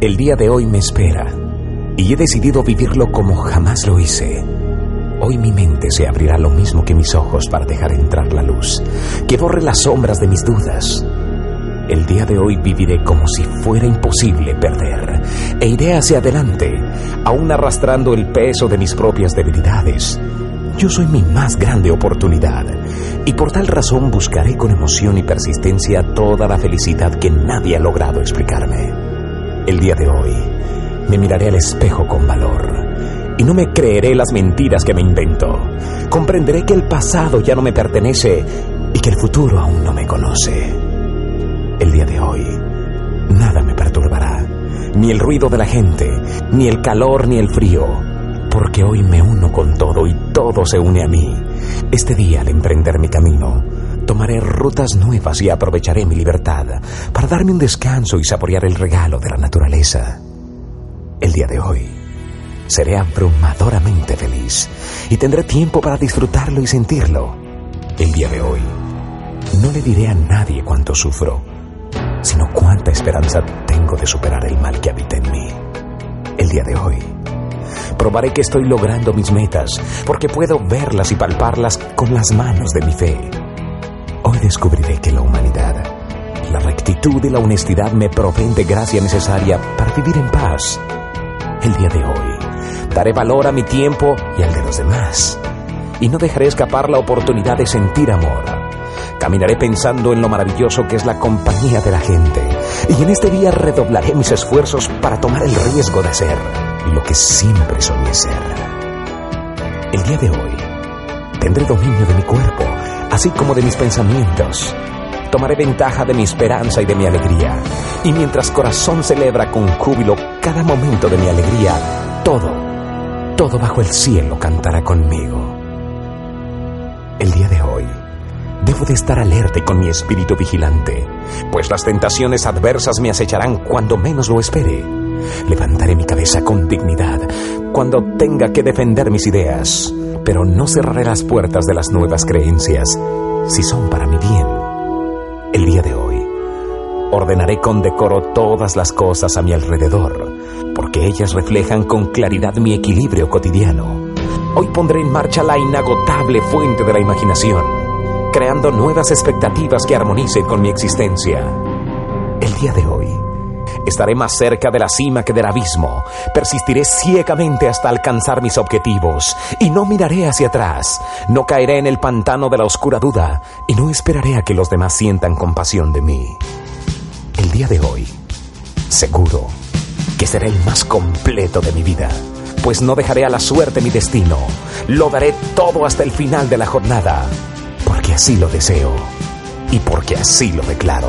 El día de hoy me espera y he decidido vivirlo como jamás lo hice. Hoy mi mente se abrirá lo mismo que mis ojos para dejar entrar la luz, que borre las sombras de mis dudas. El día de hoy viviré como si fuera imposible perder e iré hacia adelante, aún arrastrando el peso de mis propias debilidades. Yo soy mi más grande oportunidad y por tal razón buscaré con emoción y persistencia toda la felicidad que nadie ha logrado explicarme. El día de hoy me miraré al espejo con valor y no me creeré las mentiras que me invento. Comprenderé que el pasado ya no me pertenece y que el futuro aún no me conoce. El día de hoy nada me perturbará, ni el ruido de la gente, ni el calor, ni el frío, porque hoy me uno con todo y todo se une a mí. Este día al emprender mi camino, Tomaré rutas nuevas y aprovecharé mi libertad para darme un descanso y saborear el regalo de la naturaleza. El día de hoy seré abrumadoramente feliz y tendré tiempo para disfrutarlo y sentirlo. El día de hoy no le diré a nadie cuánto sufro, sino cuánta esperanza tengo de superar el mal que habita en mí. El día de hoy probaré que estoy logrando mis metas porque puedo verlas y palparlas con las manos de mi fe. Descubriré que la humanidad, la rectitud y la honestidad me proveen de gracia necesaria para vivir en paz. El día de hoy daré valor a mi tiempo y al de los demás. Y no dejaré escapar la oportunidad de sentir amor. Caminaré pensando en lo maravilloso que es la compañía de la gente. Y en este día redoblaré mis esfuerzos para tomar el riesgo de ser lo que siempre soñé ser. El día de hoy tendré dominio de mi cuerpo así como de mis pensamientos. Tomaré ventaja de mi esperanza y de mi alegría. Y mientras corazón celebra con júbilo cada momento de mi alegría, todo, todo bajo el cielo cantará conmigo. El día de hoy, debo de estar alerta con mi espíritu vigilante, pues las tentaciones adversas me acecharán cuando menos lo espere. Levantaré mi cabeza con dignidad cuando tenga que defender mis ideas pero no cerraré las puertas de las nuevas creencias si son para mi bien. El día de hoy, ordenaré con decoro todas las cosas a mi alrededor, porque ellas reflejan con claridad mi equilibrio cotidiano. Hoy pondré en marcha la inagotable fuente de la imaginación, creando nuevas expectativas que armonicen con mi existencia. El día de hoy, Estaré más cerca de la cima que del abismo. Persistiré ciegamente hasta alcanzar mis objetivos. Y no miraré hacia atrás. No caeré en el pantano de la oscura duda. Y no esperaré a que los demás sientan compasión de mí. El día de hoy, seguro que será el más completo de mi vida. Pues no dejaré a la suerte mi destino. Lo daré todo hasta el final de la jornada. Porque así lo deseo. Y porque así lo declaro.